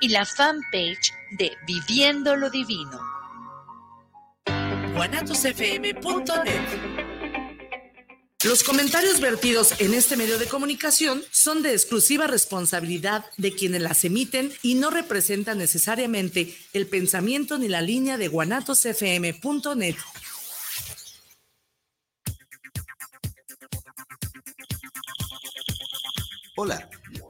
Y la fanpage de Viviendo lo Divino. Los comentarios vertidos en este medio de comunicación son de exclusiva responsabilidad de quienes las emiten y no representan necesariamente el pensamiento ni la línea de guanatosfm.net. Hola,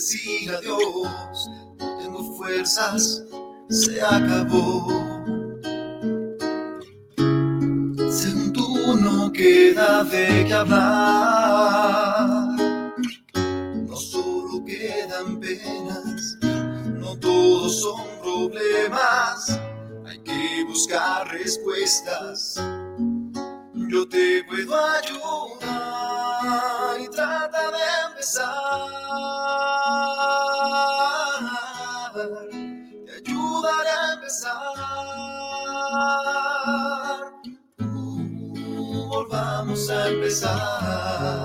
Decir adiós, tengo fuerzas, se acabó. Según tú no queda de qué hablar, no solo quedan penas, no todos son problemas, hay que buscar respuestas. Yo te puedo ayudar volvamos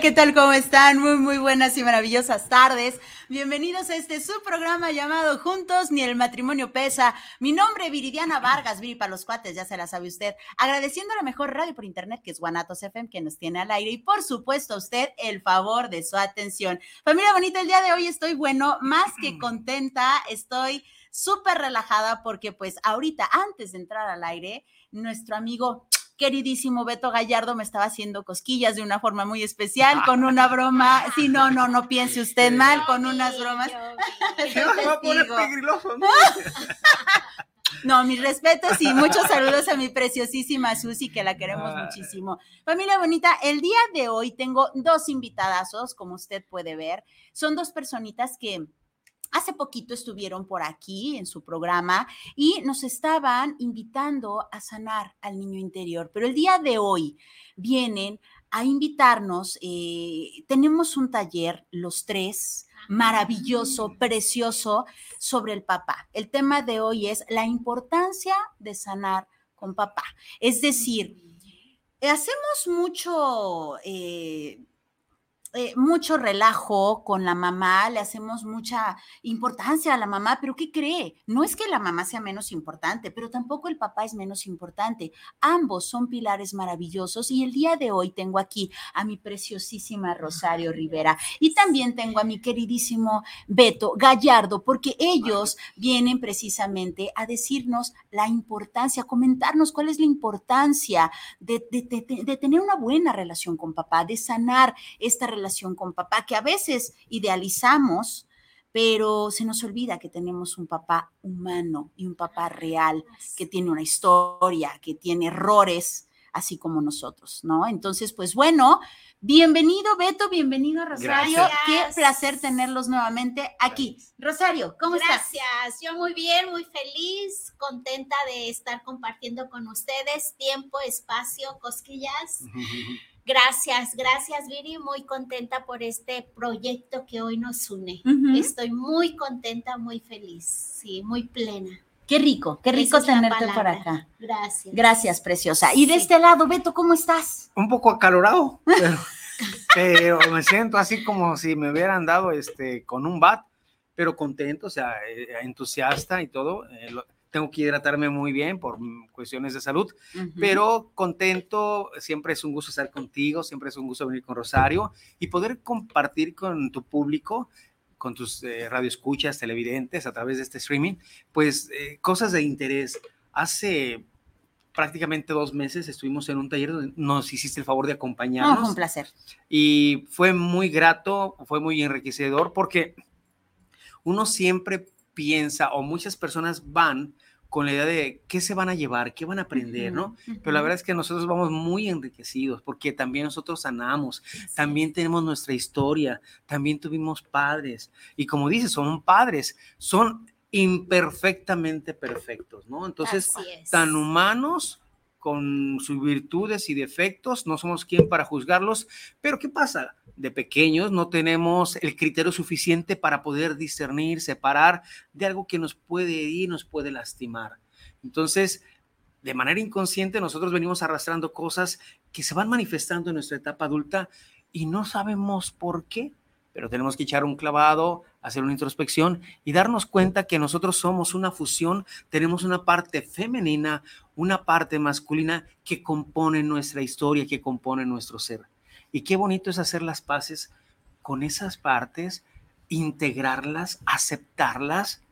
¿qué tal? ¿Cómo están? Muy, muy buenas y maravillosas tardes. Bienvenidos a este su programa llamado Juntos ni el matrimonio pesa. Mi nombre es Viridiana Vargas, Viri para los cuates, ya se la sabe usted. Agradeciendo a la mejor radio por internet que es Guanatos FM que nos tiene al aire y por supuesto a usted el favor de su atención. Familia bonita, el día de hoy estoy bueno, más que contenta, estoy súper relajada porque pues ahorita antes de entrar al aire, nuestro amigo queridísimo Beto Gallardo me estaba haciendo cosquillas de una forma muy especial, con una broma. Sí, no, no, no piense usted mal, con unas bromas. No, mis respetos y muchos saludos a mi preciosísima Susi, que la queremos muchísimo. Familia bonita, el día de hoy tengo dos invitadazos, como usted puede ver. Son dos personitas que Hace poquito estuvieron por aquí en su programa y nos estaban invitando a sanar al niño interior, pero el día de hoy vienen a invitarnos. Eh, tenemos un taller, los tres, maravilloso, precioso, sobre el papá. El tema de hoy es la importancia de sanar con papá. Es decir, hacemos mucho... Eh, eh, mucho relajo con la mamá, le hacemos mucha importancia a la mamá, pero ¿qué cree? No es que la mamá sea menos importante, pero tampoco el papá es menos importante. Ambos son pilares maravillosos y el día de hoy tengo aquí a mi preciosísima Rosario Rivera y también tengo a mi queridísimo Beto Gallardo, porque ellos vienen precisamente a decirnos la importancia, a comentarnos cuál es la importancia de, de tener una buena relación con papá, de sanar esta relación relación con papá, que a veces idealizamos, pero se nos olvida que tenemos un papá humano y un papá real, que tiene una historia, que tiene errores, así como nosotros, ¿no? Entonces, pues bueno, bienvenido Beto, bienvenido Rosario. Gracias. Qué placer tenerlos nuevamente aquí. Rosario, ¿cómo estás? Gracias, yo muy bien, muy feliz, contenta de estar compartiendo con ustedes tiempo, espacio, cosquillas. Gracias, gracias Viri, muy contenta por este proyecto que hoy nos une. Estoy muy contenta, muy feliz, sí, muy plena. Qué rico, qué rico es tenerte por acá. Gracias. Gracias, preciosa. Y de Sí. este lado, Beto, ¿cómo estás? un poco acalorado, pero, pero me siento así como si me hubieran dado este con un bat, pero contento, o sea, eh, entusiasta y todo. eh, lo- tengo que hidratarme muy bien por cuestiones de salud, Ujú. pero contento, siempre es un gusto estar contigo, siempre es un gusto venir con Rosario y poder compartir con tu público, con tus eh, radioescuchas, televidentes a través de este streaming, pues eh, cosas de interés. Hace prácticamente dos meses estuvimos en un taller donde nos hiciste el favor de No, acompañarnos fue un placer. y fue muy grato, fue muy enriquecedor porque uno siempre piensa o muchas personas van con la idea de qué se van a llevar, qué van a aprender, ¿no? Pero la verdad es que nosotros vamos muy enriquecidos porque también nosotros sanamos, también tenemos nuestra historia, también tuvimos padres y como dices, son padres, son imperfectamente perfectos, ¿no? Entonces, tan humanos con sus virtudes y defectos, no somos quien para juzgarlos, pero ¿qué pasa? De pequeños no tenemos el criterio suficiente para poder discernir, separar de algo que nos puede herir, nos puede lastimar. Entonces, de manera inconsciente, nosotros venimos arrastrando cosas que se van manifestando en nuestra etapa adulta y no sabemos por qué, pero tenemos que echar un clavado, hacer una introspección y darnos cuenta que nosotros somos una fusión, tenemos una parte femenina, una parte masculina que compone nuestra historia, que compone nuestro ser. Y qué bonito es hacer las paces con esas partes, integrarlas, aceptarlas,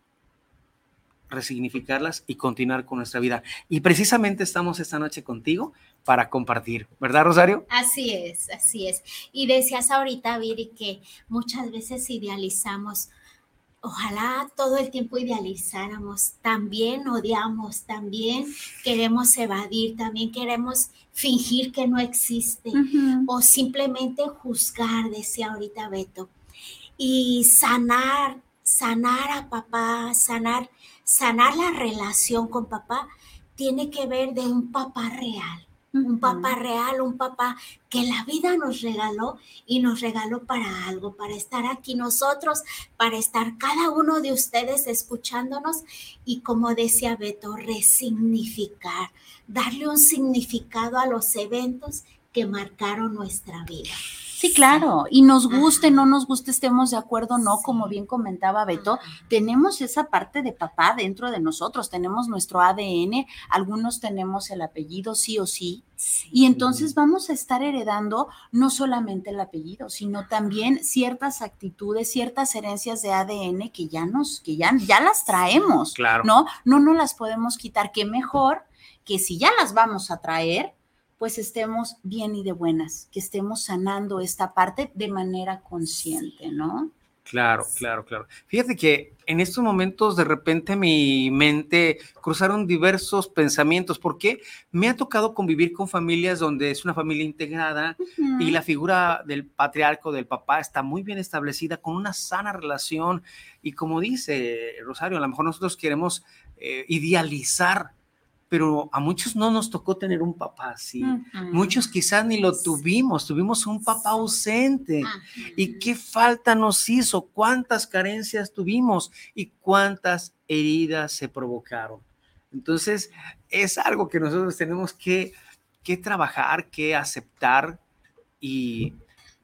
resignificarlas y continuar con nuestra vida. Y precisamente estamos esta noche contigo para compartir, ¿verdad, Rosario? Así es, así es. Y decías ahorita, Viri, que muchas veces idealizamos, ojalá todo el tiempo idealizáramos, también odiamos, también queremos evadir, también queremos fingir que no existe o simplemente juzgar, decía ahorita Beto. Y sanar, sanar a papá, sanar, sanar la relación con papá, tiene que ver de un papá real un papá real, un papá que la vida nos regaló y nos regaló para algo, para estar aquí nosotros, para estar cada uno de ustedes escuchándonos y como decía Beto, resignificar, darle un significado a los eventos que marcaron nuestra vida. Sí, claro. Y nos guste, no nos guste, estemos de acuerdo, no, como bien comentaba Beto, tenemos esa parte de papá dentro de nosotros, tenemos nuestro ADN, algunos tenemos el apellido sí o sí, y entonces vamos a estar heredando no solamente el apellido, sino también ciertas actitudes, ciertas herencias de ADN que ya nos, que ya, ya las traemos, Claro. ¿no? No nos las podemos quitar, que mejor que si ya las vamos a traer, pues estemos bien y de buenas, que estemos sanando esta parte de manera consciente, ¿no? Claro, claro, claro. Fíjate que en estos momentos de repente mi mente cruzaron diversos pensamientos porque me ha tocado convivir con familias donde es una familia integrada y la figura del patriarca, del papá, está muy bien establecida, con una sana relación. Y como dice Rosario, a lo mejor nosotros queremos eh, idealizar, pero a muchos no nos tocó tener un papá así. Muchos quizás ni lo tuvimos, tuvimos un papá ausente. ¿Y qué falta nos hizo? ¿Cuántas carencias tuvimos? ¿Y cuántas heridas se provocaron? Entonces, es algo que nosotros tenemos que, que trabajar, que aceptar. Y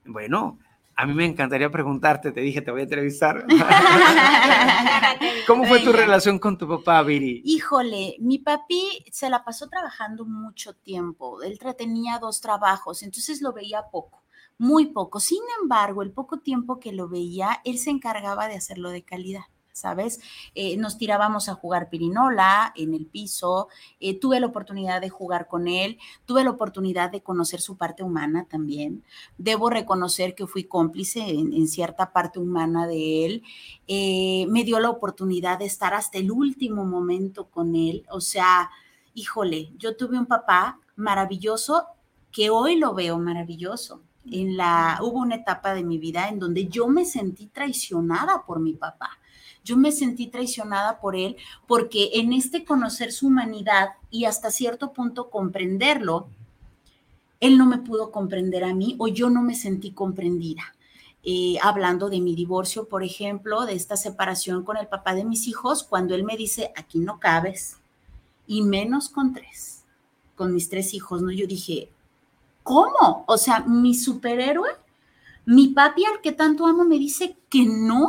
bueno, a mí me encantaría preguntarte, te dije, te voy a entrevistar. ¿Cómo fue tu relación con tu papá, Viri? Híjole, mi papi se la pasó trabajando mucho tiempo. Él tenía dos trabajos, entonces lo veía poco, muy poco. Sin embargo, el poco tiempo que lo veía, él se encargaba de hacerlo de calidad. ¿Sabes? Eh, nos tirábamos a jugar pirinola en el piso, eh, tuve la oportunidad de jugar con él, tuve la oportunidad de conocer su parte humana también. Debo reconocer que fui cómplice en, cierta parte humana de él eh, me dio la oportunidad de estar hasta el último momento con él, o sea, híjole, yo tuve un papá maravilloso que hoy lo veo maravilloso. Hubo una etapa de mi vida en donde yo me sentí traicionada por mi papá. Yo me sentí traicionada por él porque en este conocer su humanidad y hasta cierto punto comprenderlo, él no me pudo comprender a mí o yo no me sentí comprendida. Eh, hablando de mi divorcio, por ejemplo, de esta separación con el papá de mis hijos, cuando él me dice, aquí no cabes, y menos con tres, con mis tres hijos, ¿no? Yo dije, ¿cómo? O sea, mi superhéroe, mi papi al que tanto amo me dice que no,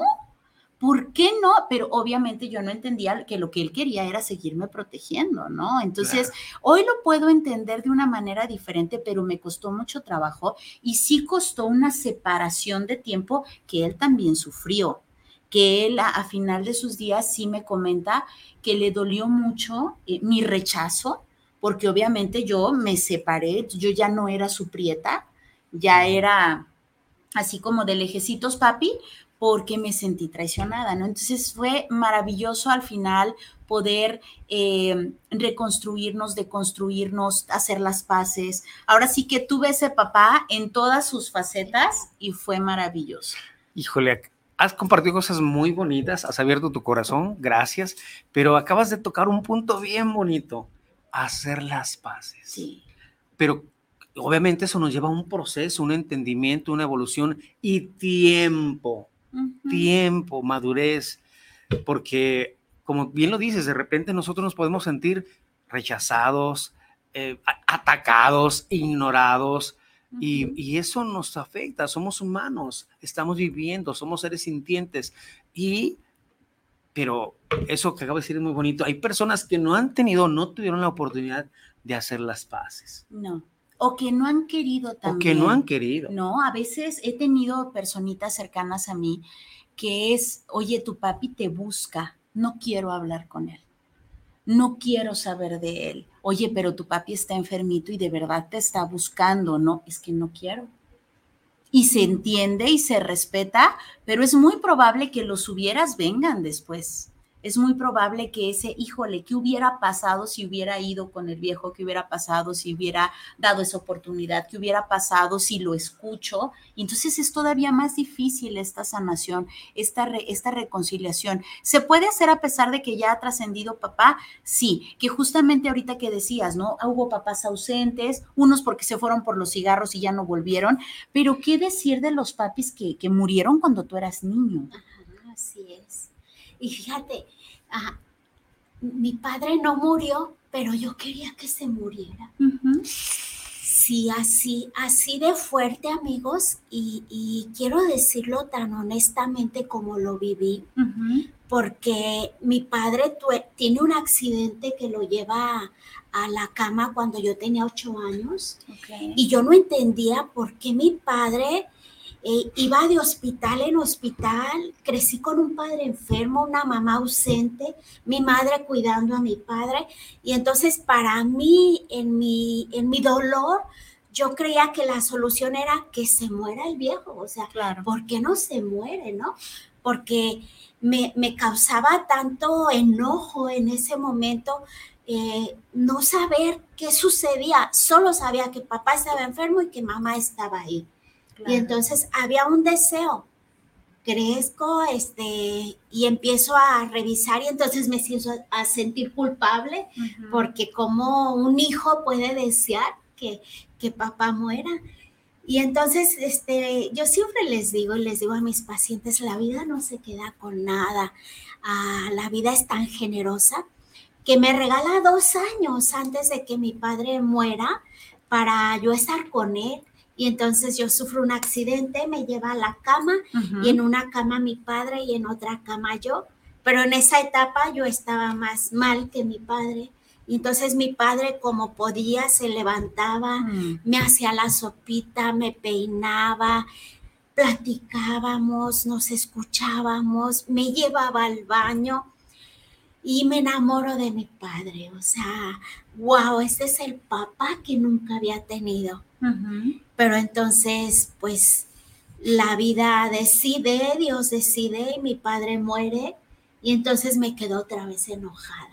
¿por qué no? Pero obviamente yo no entendía que lo que él quería era seguirme protegiendo, ¿no? Entonces, hoy lo puedo entender de una manera diferente, pero me costó mucho trabajo y sí costó una separación de tiempo que él también sufrió, que él a, final de sus días sí me comenta que le dolió mucho eh, mi rechazo, porque obviamente yo me separé, yo ya no era su prieta, ya era así como de lejecitos papi, porque me sentí traicionada, ¿no? Entonces fue maravilloso al final poder eh, reconstruirnos, deconstruirnos, hacer las paces. Ahora sí que tuve ese papá en todas sus facetas y fue maravilloso. Híjole, has compartido cosas muy bonitas, has abierto tu corazón, gracias, pero acabas de tocar un punto bien bonito, hacer las paces. Sí. Pero obviamente eso nos lleva a un proceso, un entendimiento, una evolución y tiempo tiempo, madurez, porque como bien lo dices, de repente nosotros nos podemos sentir rechazados, eh, atacados, ignorados, y, eso nos afecta, somos humanos, estamos viviendo, somos seres sintientes, y, pero eso que acabo de decir es muy bonito, hay personas que no han tenido, no tuvieron la oportunidad de hacer las paces. No. O que no han querido también. O que no han querido. No, a veces he tenido personitas cercanas a mí que es, oye, tu papi te busca, no quiero hablar con él, no quiero saber de él. Oye, pero tu papi está enfermito y de verdad te está buscando, no, es que no quiero. Y se entiende y se respeta, pero es muy probable que los hubieras vengan después es muy probable que ese, híjole, ¿qué hubiera pasado si hubiera ido con el viejo? ¿Qué hubiera pasado si hubiera dado esa oportunidad? ¿Qué hubiera pasado si lo escucho? entonces es todavía más difícil esta sanación, esta, esta reconciliación. ¿Se puede hacer a pesar de que ya ha trascendido papá? Sí, que justamente ahorita que decías, ¿no? Hubo papás ausentes, unos porque se fueron por los cigarros y ya no volvieron, pero ¿qué decir de los papis que, que murieron cuando tú eras niño? así es. Y fíjate, mi padre no murió, pero yo quería que se muriera. Sí, así, así de fuerte, amigos, y, quiero decirlo tan honestamente como lo viví, porque mi padre tiene un accidente que lo lleva a la cama cuando yo tenía ocho años, y yo no entendía por qué mi padre eh, iba de hospital en hospital, crecí con un padre enfermo, una mamá ausente, mi madre cuidando a mi padre. Y entonces para mí, en mi, en mi dolor, yo creía que la solución era que se muera el viejo. O sea, claro. ¿por qué no se muere, no? Porque me, causaba tanto enojo en ese momento eh, no saber qué sucedía. Solo sabía que papá estaba enfermo y que mamá estaba ahí. Y entonces había un deseo. Crezco este, y empiezo a revisar y entonces me siento a sentir culpable porque como un hijo puede desear que, que papá muera. Y entonces, este, yo siempre les digo, les digo a mis pacientes, la vida no se queda con nada. Ah, la vida es tan generosa que me regala dos años antes de que mi padre muera para yo estar con él, y entonces yo sufro un accidente, me lleva a la cama y en una cama mi padre y en otra cama yo, pero en esa etapa yo estaba más mal que mi padre. Y entonces mi padre como podía se levantaba, mm. me hacía la sopita, me peinaba, platicábamos, nos escuchábamos, me llevaba al baño y me enamoro de mi padre. O sea, wow, ese es el papá que nunca había tenido. Pero entonces, pues la vida decide, Dios decide y mi padre muere y entonces me quedo otra vez enojada.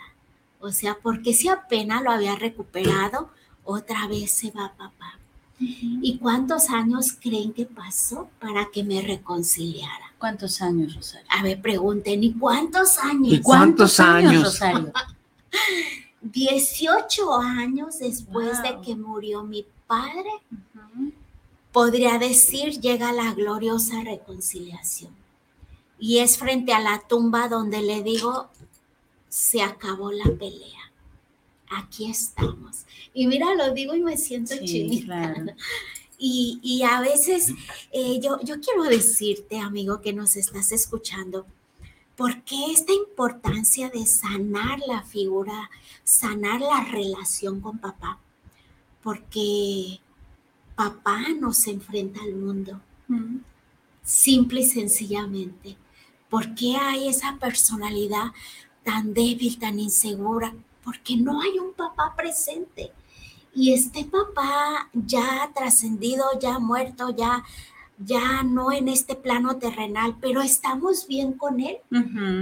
O sea, porque si apenas lo había recuperado, otra vez se va papá. ¿Y cuántos años creen que pasó para que me reconciliara? ¿Cuántos años, Rosario? A ver, pregunten, ¿y cuántos años? ¿Y cuántos años? Rosario? 18 años después de que murió mi padre, podría decir, llega la gloriosa reconciliación. Y es frente a la tumba donde le digo, se acabó la pelea. Aquí estamos. Y mira, lo digo y me siento Sí, chinita. claro. Y, y a veces eh, yo, yo quiero decirte, amigo, que nos estás escuchando, ¿por qué esta importancia de sanar la figura, sanar la relación con papá? Porque papá nos enfrenta al mundo, Ujú. simple y sencillamente. ¿Por qué hay esa personalidad tan débil, tan insegura? Porque no hay un papá presente. Y este papá ya trascendido, ya muerto, ya, ya no en este plano terrenal, pero estamos bien con él.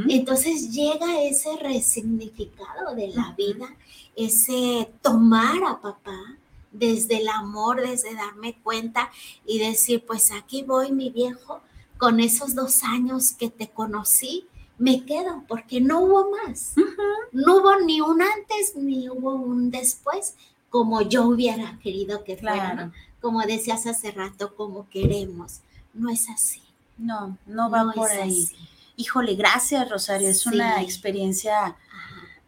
Entonces llega ese resignificado de la vida, ese tomar a papá desde el amor, desde darme cuenta y decir, pues aquí voy mi viejo, con esos dos años que te conocí, me quedo porque no hubo más. No hubo ni un antes ni hubo un después, como yo hubiera querido que fuera, como decías hace rato, como queremos. No es así. No, no va No por ahí. así. Híjole, gracias, Rosario. Es una experiencia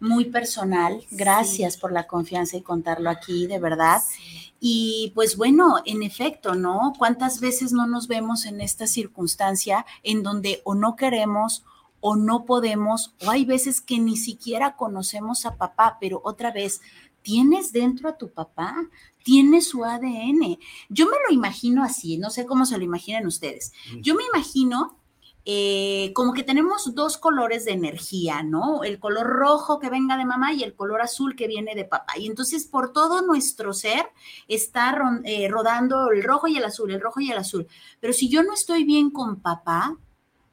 muy personal. Gracias Sí. por la confianza y contarlo aquí, de verdad. sí. Y pues bueno, en efecto, ¿no? ¿Cuántas veces no nos vemos en esta circunstancia en donde o no queremos o no podemos, o hay veces que ni siquiera conocemos a papá, pero otra vez, tienes dentro a tu papá, tienes su ADN. Yo me lo imagino así, no sé cómo se lo imaginan ustedes. Yo me imagino eh, como que tenemos dos colores de energía, ¿no? El color rojo que venga de mamá y el color azul que viene de papá. Y entonces por todo nuestro ser está eh, rodando el rojo y el azul, el rojo y el azul. Pero si yo no estoy bien con papá,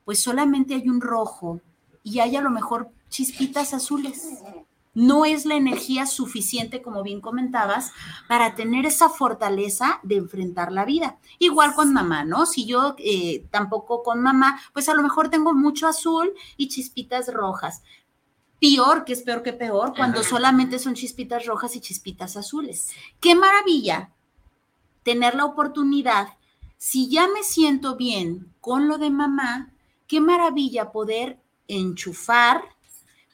pues solamente hay un rojo y hay a lo mejor chispitas azules. No es la energía suficiente, como bien comentabas, para tener esa fortaleza de enfrentar la vida. Igual con mamá, ¿no? Si yo eh, tampoco con mamá, pues a lo mejor tengo mucho azul y chispitas rojas. Peor, que es peor que peor, cuando Ajá. solamente son chispitas rojas y chispitas azules. Qué maravilla tener la oportunidad, si ya me siento bien con lo de mamá, qué maravilla poder enchufar,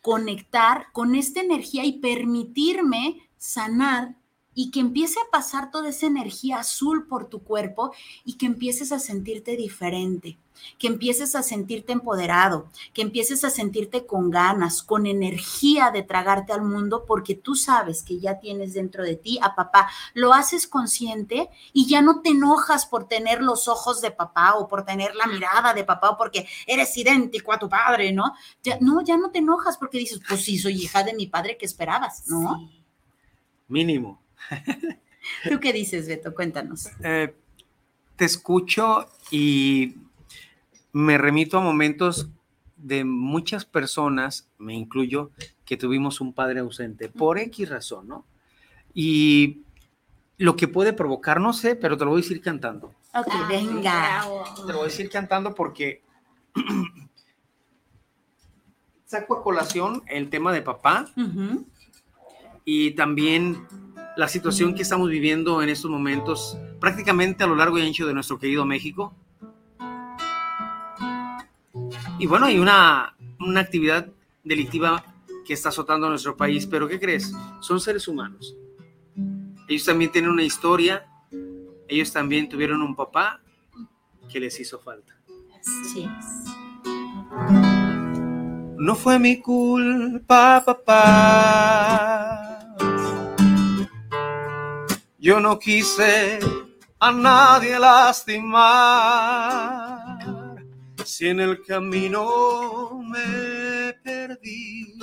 conectar con esta energía y permitirme sanar y que empiece a pasar toda esa energía azul por tu cuerpo y que empieces a sentirte diferente, que empieces a sentirte empoderado, que empieces a sentirte con ganas, con energía de tragarte al mundo porque tú sabes que ya tienes dentro de ti a papá. Lo haces consciente y ya no te enojas por tener los ojos de papá o por tener la mirada de papá o porque eres idéntico a tu padre, ¿no? Ya, no, ya no te enojas porque dices, pues sí, soy hija de mi padre, ¿qué esperabas? ¿no? Sí. Mínimo. ¿Tú qué dices, Beto? Cuéntanos. Eh, te escucho y me remito a momentos de muchas personas, me incluyo, que tuvimos un padre ausente por X razón, ¿no? Y lo que puede provocar, no sé, pero te lo voy a decir cantando. Ok, venga. Te lo voy a decir cantando porque saco a colación el tema de papá y también la situación que estamos viviendo en estos momentos, prácticamente a lo largo y ancho de nuestro querido México. Y bueno, hay una, una actividad delictiva que está azotando a nuestro país, pero ¿qué crees? Son seres humanos. Ellos también tienen una historia, ellos también tuvieron un papá que les hizo falta. Sí. No fue mi culpa, papá. Yo no quise a nadie lastimar. Si en el camino me perdí,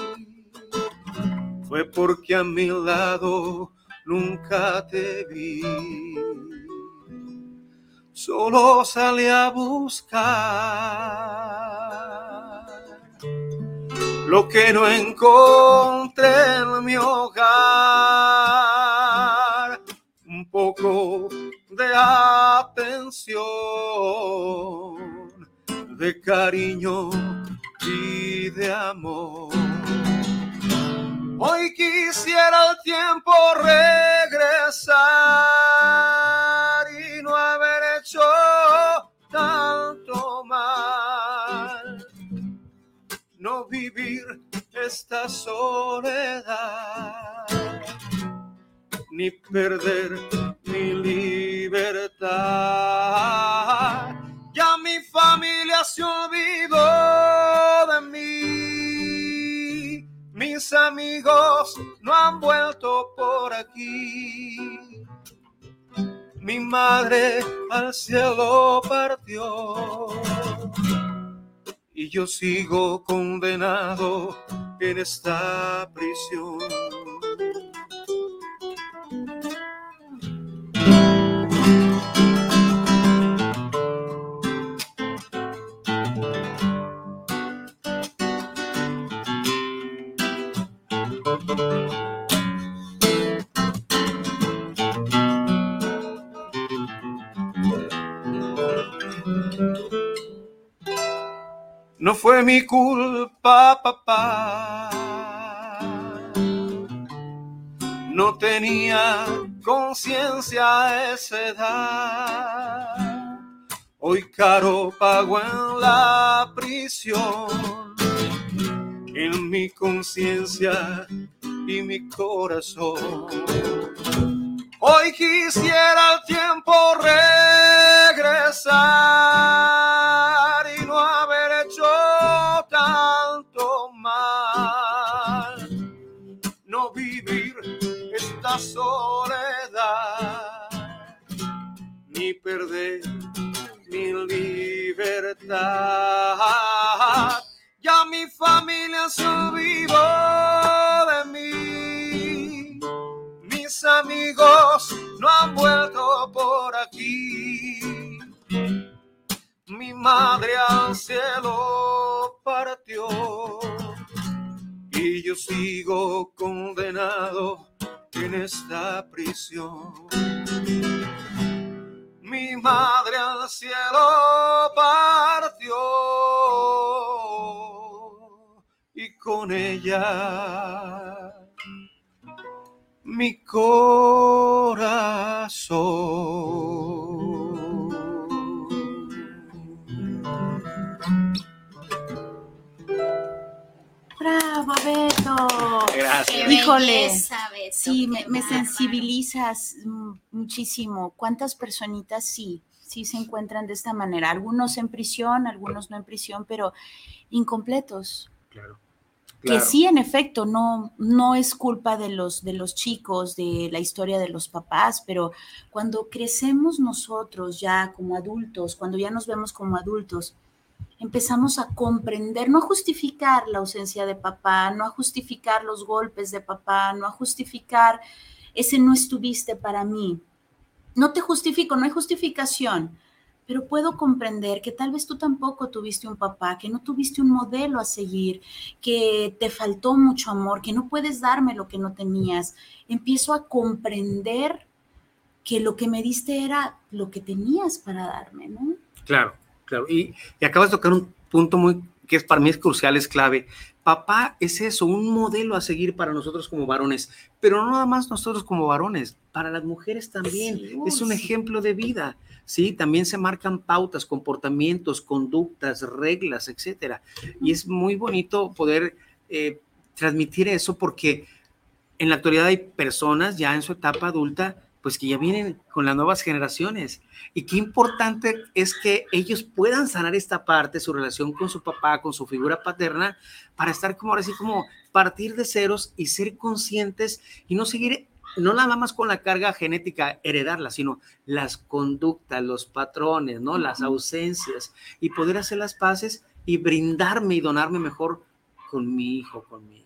fue porque a mi lado nunca te vi. Solo salí a buscar lo que no encontré en mi hogar. Poco de atención, de cariño y de amor. Hoy quisiera el tiempo regresar y no haber hecho tanto mal. No vivir esta soledad, ni perder mi libertad. Ya mi familia se olvidó de mí. Mis amigos no han vuelto por aquí. Mi madre al cielo partió. Y yo sigo condenado en esta prisión. Fue mi culpa, papá. No tenía conciencia a esa edad. Hoy caro pago en la prisión. En mi conciencia y mi corazón. Hoy quisiera el tiempo regresar Ya mi familia olvidó de mí. Mis amigos no han vuelto por aquí. Mi madre al cielo partió. Y yo sigo condenado en esta prisión. Mi madre al cielo partió y con ella mi corazón. Bravo, Beto. Gracias. Híjole. Sí, me, sensibilizas mm, muchísimo. ¿Cuántas personitas sí, sí se encuentran de esta manera? Algunos en prisión, algunos no en prisión, pero incompletos. Claro. Que sí, en efecto, no, no es culpa de los, de los chicos, de la historia de los papás, pero cuando crecemos nosotros ya como adultos, cuando ya nos vemos como adultos, empezamos a comprender, no a justificar la ausencia de papá, no a justificar los golpes de papá, no a justificar ese no estuviste para mí. No te justifico, no hay justificación, pero puedo comprender que tal vez tú tampoco tuviste un papá, que no tuviste un modelo a seguir, que te faltó mucho amor, que no puedes darme lo que no tenías. Empiezo a comprender que lo que me diste era lo que tenías para darme, ¿no? Claro, claro. Y, y acabas de tocar un punto muy que es para mí es crucial, es clave. Papá es eso, un modelo a seguir para nosotros como varones, pero no nada más nosotros como varones, para las mujeres también. Sí, es un sí. ejemplo de vida, ¿sí? También se marcan pautas, comportamientos, conductas, reglas, etcétera. Y es muy bonito poder eh, transmitir eso porque en la actualidad hay personas ya en su etapa adulta, pues que ya vienen con las nuevas generaciones. Y qué importante es que ellos puedan sanar esta parte, su relación con su papá, con su figura paterna, para estar como ahora sí, como partir de ceros y ser conscientes y no seguir, no nada más con la carga genética, heredarla, sino las conductas, los patrones, ¿no? Las ausencias y poder hacer las paces y brindarme y donarme mejor con mi hijo, con mi.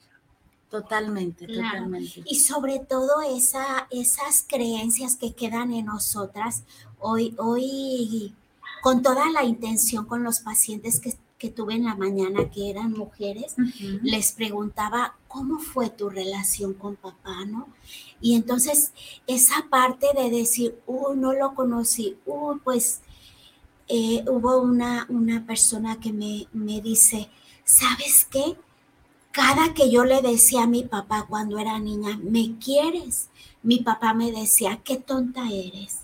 Totalmente, Claro. totalmente. Y sobre todo esa, esas creencias que quedan en nosotras, hoy, hoy con toda la intención con los pacientes que, que tuve en la mañana, que eran mujeres, les preguntaba, ¿cómo fue tu relación con papá, no? Y entonces esa parte de decir, uh, no lo conocí, uh, pues eh, hubo una, una persona que me, me dice, ¿sabes qué? Cada que yo le decía a mi papá cuando era niña, ¿me quieres? Mi papá me decía, qué tonta eres.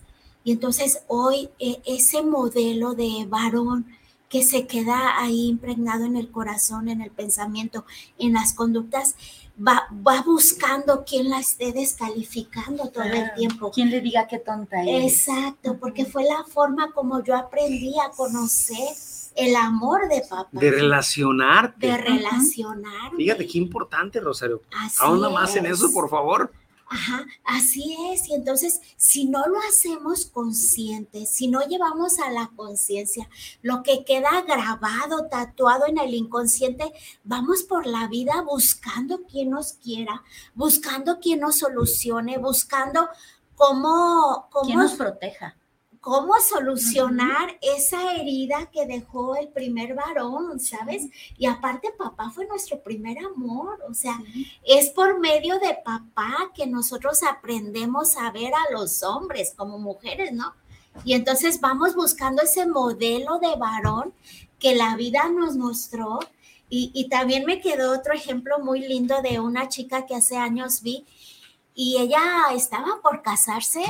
Y entonces hoy e, ese modelo de varón que se queda ahí impregnado en el corazón, en el pensamiento, en las conductas, va, va buscando quien la esté descalificando todo el tiempo. Quien le diga qué tonta es. Exacto, porque fue la forma como yo aprendí a conocer el amor de papá. De relacionarte. De relacionar. Fíjate qué importante, Rosario. Así Ahonda más en es. eso, por favor. Ajá, así es. Y entonces, si no lo hacemos consciente, si no llevamos a la conciencia lo que queda grabado, tatuado en el inconsciente, vamos por la vida buscando quien nos quiera, buscando quien nos solucione, buscando cómo, Quien cómo, nos proteja. Cómo solucionar esa herida que dejó el primer varón, ¿sabes? Y aparte, papá fue nuestro primer amor, o sea, es por medio de papá que nosotros aprendemos a ver a los hombres como mujeres, ¿no? Y entonces vamos buscando ese modelo de varón que la vida nos mostró. Y, y también me quedó otro ejemplo muy lindo de una chica que hace años vi y ella estaba por casarse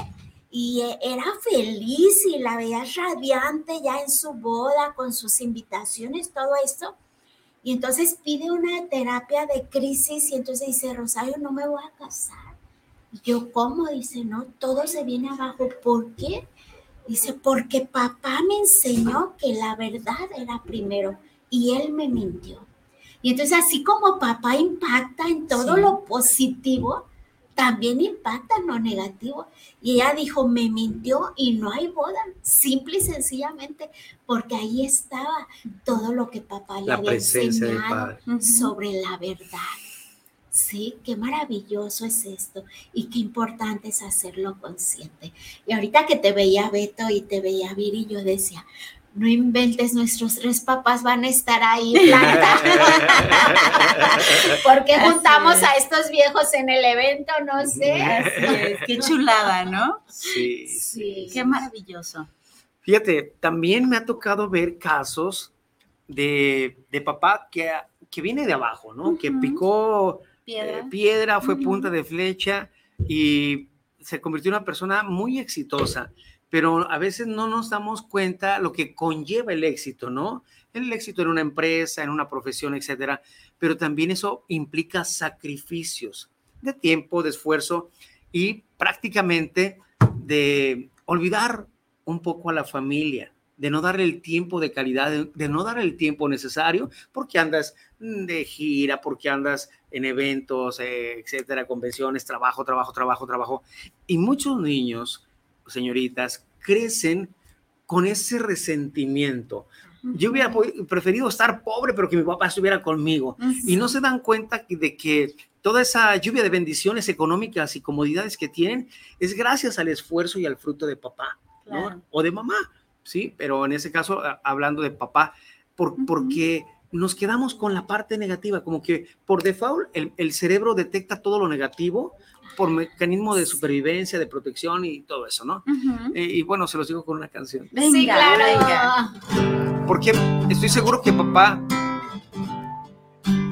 y eh, era feliz y la veías radiante ya en su boda con sus invitaciones, todo esto. Y entonces pide una terapia de crisis y entonces dice, Rosario, no me voy a casar. Y yo, ¿cómo? Dice, no, todo se viene abajo. ¿Por qué? Dice, porque papá me enseñó que la verdad era primero y él me mintió. Y entonces así como papá impacta en todo Sí. lo positivo, también impacta en lo negativo. Y ella dijo, me mintió y no hay boda, simple y sencillamente, porque ahí estaba todo lo que papá le había presencia del enseñado sobre la verdad. Sí, qué maravilloso es esto y qué importante es hacerlo consciente. Y ahorita que te veía Beto y te veía Viri, yo decía, no inventes, nuestros tres papás van a estar ahí plantados. Porque juntamos es. a estos viejos en el evento, no sé. Así es, qué chulada, ¿no? Sí, Sí. Qué maravilloso. Fíjate, también me ha tocado ver casos de, de papá que, que viene de abajo, ¿no? Que picó Piedra. eh, piedra, fue punta de flecha y se convirtió en una persona muy exitosa. Pero a veces no nos damos cuenta lo que conlleva el éxito, ¿no? El éxito en una empresa, en una profesión, etcétera. Pero también eso implica sacrificios de tiempo, de esfuerzo y prácticamente de olvidar un poco a la familia, de no darle el tiempo de calidad, de, no darle el tiempo necesario, porque andas de gira, porque andas en eventos, eh, etcétera, convenciones, trabajo, trabajo, trabajo, trabajo. Y muchos niños, señoritas, crecen con ese resentimiento. Yo hubiera preferido estar pobre, pero que mi papá estuviera conmigo. Y no se dan cuenta de que toda esa lluvia de bendiciones económicas y comodidades que tienen es gracias al esfuerzo y al fruto de papá. O de mamá, sí, pero en ese caso, hablando de papá, por- Ujú. porque nos quedamos con la parte negativa, como que por default el, el cerebro detecta todo lo negativo por mecanismo de supervivencia, de protección y todo eso, ¿no? Eh, y bueno, se los digo con una canción. Venga, sí, claro. venga. Porque estoy seguro que papá,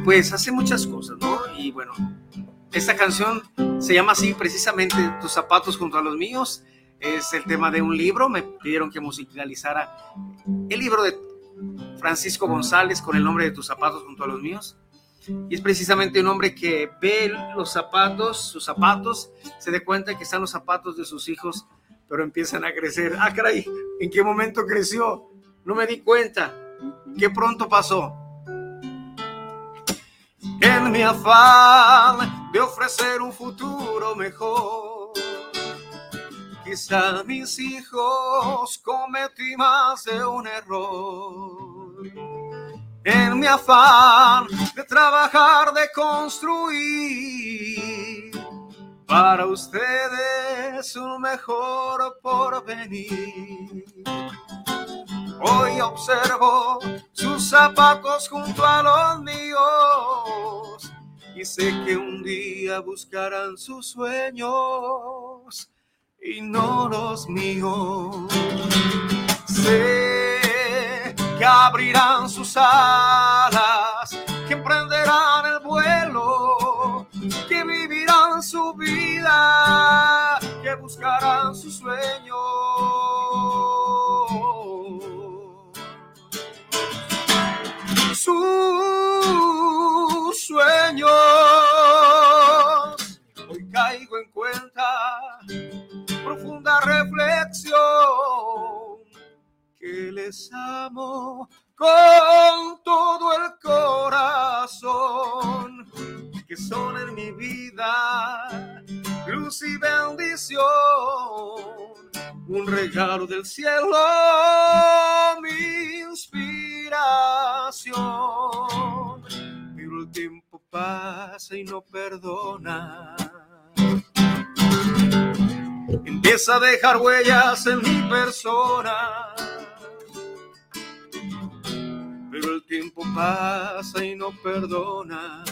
pues hace muchas cosas, ¿no? Y bueno, esta canción se llama así precisamente Tus zapatos junto a los míos. Es el tema de un libro. Me pidieron que musicalizara el libro de Francisco González con el nombre de Tus zapatos junto a los míos. Y es precisamente un hombre que ve los zapatos, sus zapatos, se da cuenta que están los zapatos de sus hijos, pero empiezan a crecer. Ah, caray, ¿en qué momento creció? No me di cuenta. Qué pronto pasó. En mi afán de ofrecer un futuro mejor, quizá mis hijos cometí más de un error. En mi afán de trabajar, de construir para ustedes un mejor porvenir. Hoy observo sus zapatos junto a los míos y sé que un día buscarán sus sueños y no los míos. Que abrirán sus alas, que emprenderán el vuelo, que vivirán su vida, que buscarán sus sueños. Sus sueños. Hoy caigo en cuenta, profunda reflexión, les amo con todo el corazón, que son en mi vida luz y bendición, un regalo del cielo, mi inspiración. Pero el tiempo pasa y no perdona. Empieza a dejar huellas en mi persona. Pero el tiempo pasa y no perdona.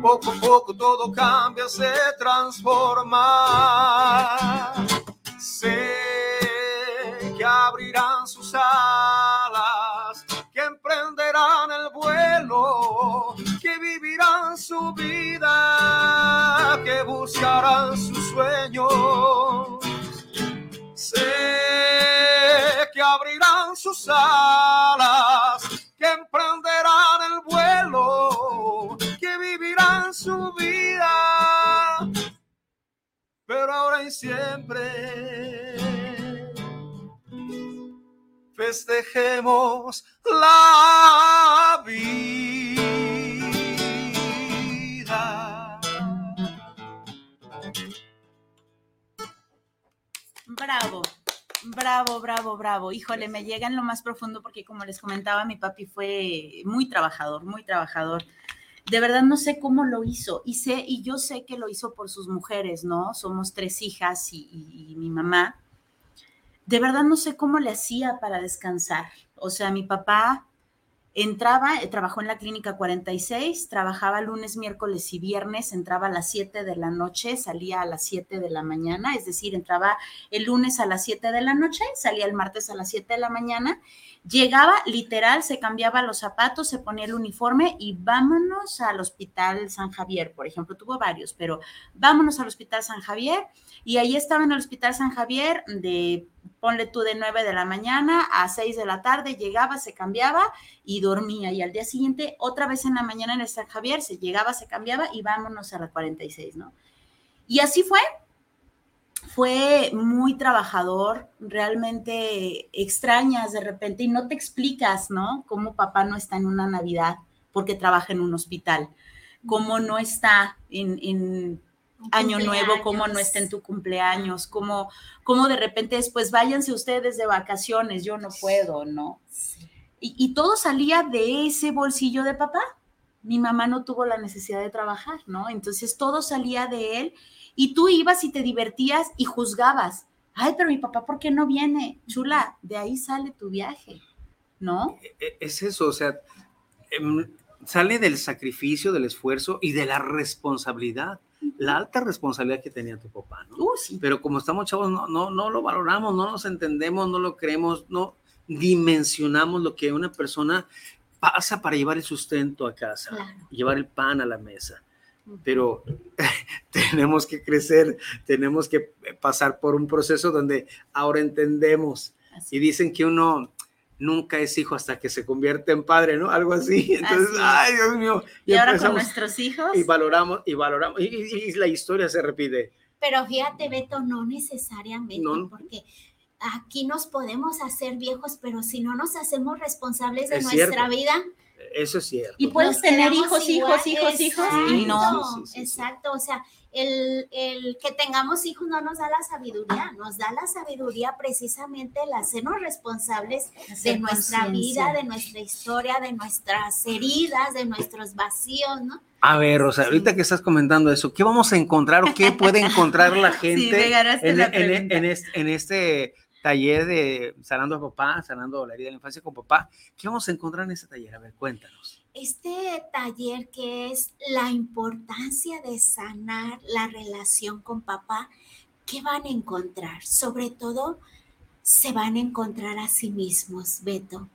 Poco a poco todo cambia, se transforma. Sé que abrirán sus alas, que emprenderán el vuelo, que vivirán su vida, que buscarán sus sueños. Sé abrirán sus alas, que emprenderán el vuelo, que vivirán su vida, pero ahora y siempre festejemos la vida. Bravo. Bravo, bravo, bravo. Híjole, me llega en lo más profundo porque como les comentaba, mi papi fue muy trabajador, muy trabajador. De verdad no sé cómo lo hizo y sé y yo sé que lo hizo por sus mujeres, ¿no? Somos tres hijas y, y- y mi mamá. De verdad no sé cómo le hacía para descansar. O sea, mi papá entraba, eh, trabajó en la clínica 46, trabajaba lunes, miércoles y viernes, entraba a las 7 de la noche, salía a las 7 de la mañana, es decir, entraba el lunes a las 7 de la noche, salía el martes a las 7 de la mañana, llegaba literal, se cambiaba los zapatos, se ponía el uniforme y vámonos al hospital San Javier, por ejemplo, tuvo varios, pero vámonos al hospital San Javier y ahí estaba en el hospital San Javier de, ponle tú de 9 de la mañana a 6 de la tarde, llegaba, se cambiaba y dormía y al día siguiente otra vez en la mañana en el San Javier se llegaba, se cambiaba y vámonos a la 46, ¿no? Y así fue, fue muy trabajador, realmente extrañas de repente y no te explicas, ¿no? Cómo papá no está en una Navidad porque trabaja en un hospital, cómo no está en, en Año Nuevo, cómo no está en tu cumpleaños, cómo, cómo de repente después váyanse ustedes de vacaciones, yo no puedo, ¿no? Y, y todo salía de ese bolsillo de papá. Mi mamá no tuvo la necesidad de trabajar, ¿no? Entonces todo salía de él y tú ibas y te divertías y juzgabas. Ay, pero mi papá, ¿por qué no viene? Chula, de ahí sale tu viaje, ¿no? E- Es eso, o sea, em, sale del sacrificio, del esfuerzo y de la responsabilidad, la alta responsabilidad que tenía tu papá, ¿no? Uh, sí. Pero como estamos chavos, no, no, no lo valoramos, no nos entendemos, no lo creemos, no dimensionamos lo que una persona pasa para llevar el sustento a casa, Claro. llevar el pan a la mesa. Pero tenemos que crecer, tenemos que pasar por un proceso donde ahora entendemos Así y dicen que uno nunca es hijo hasta que se convierte en padre, ¿no? Algo así. Entonces, Así ay, Dios mío. Y ahora con nuestros hijos. y valoramos y valoramos y, y- y la historia se repite. Pero fíjate, Beto, no necesariamente, No. porque aquí nos podemos hacer viejos, pero si no nos hacemos responsables de Es nuestra cierto. vida, Eso es cierto. Y puedes tener hijos, igual. hijos, hijos, hijos, y no. Sí, sí, sí, sí. Exacto, o sea, el, el que tengamos hijos no nos da la sabiduría, nos da la sabiduría precisamente el hacernos responsables de nuestra vida, de nuestra historia, de nuestras heridas, de nuestros vacíos, ¿no? A ver, Rosa, ahorita que estás comentando eso, ¿qué vamos a encontrar o qué puede encontrar la gente ganaste en, la en- este, en este taller de sanando a papá, sanando la herida de la infancia con papá. ¿Qué vamos a encontrar en ese taller? A ver, cuéntanos. Este taller que es la importancia de sanar la relación con papá, ¿qué van a encontrar? Sobre todo, se van a encontrar a sí mismos, Beto.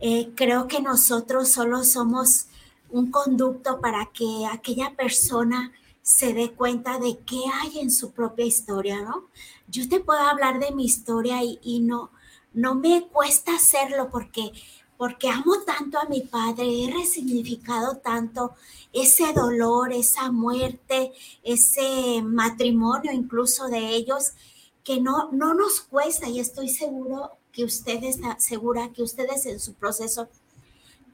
Eh, creo que nosotros solo somos un conducto para que aquella persona se dé cuenta de qué hay en su propia historia, ¿no? Yo te puedo hablar de mi historia y, no, no me cuesta hacerlo porque, porque amo tanto a mi padre, he resignificado tanto ese dolor, esa muerte, ese matrimonio incluso de ellos, que no, no nos cuesta y estoy seguro que ustedes, segura que ustedes en su proceso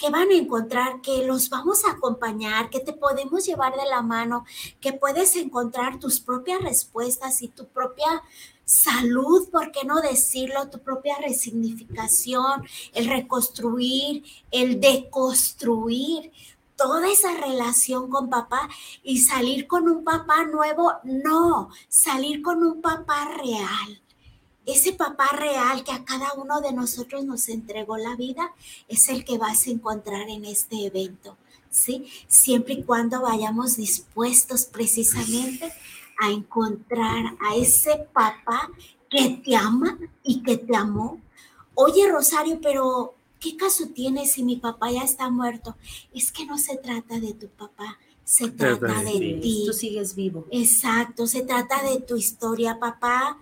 que van a encontrar, que los vamos a acompañar, que te podemos llevar de la mano, que puedes encontrar tus propias respuestas y tu propia salud, ¿por qué no decirlo? Tu propia resignificación, el reconstruir, el deconstruir toda esa relación con papá y salir con un papá nuevo, no, salir con un papá real ese papá real que a cada uno de nosotros nos entregó la vida es el que vas a encontrar en este evento, ¿sí? Siempre y cuando vayamos dispuestos precisamente a encontrar a ese papá que te ama y que te amó. Oye, Rosario, pero ¿qué caso tiene si mi papá ya está muerto? Es que no se trata de tu papá, se trata de ti. Tú sigues vivo. Exacto, se trata de tu historia, papá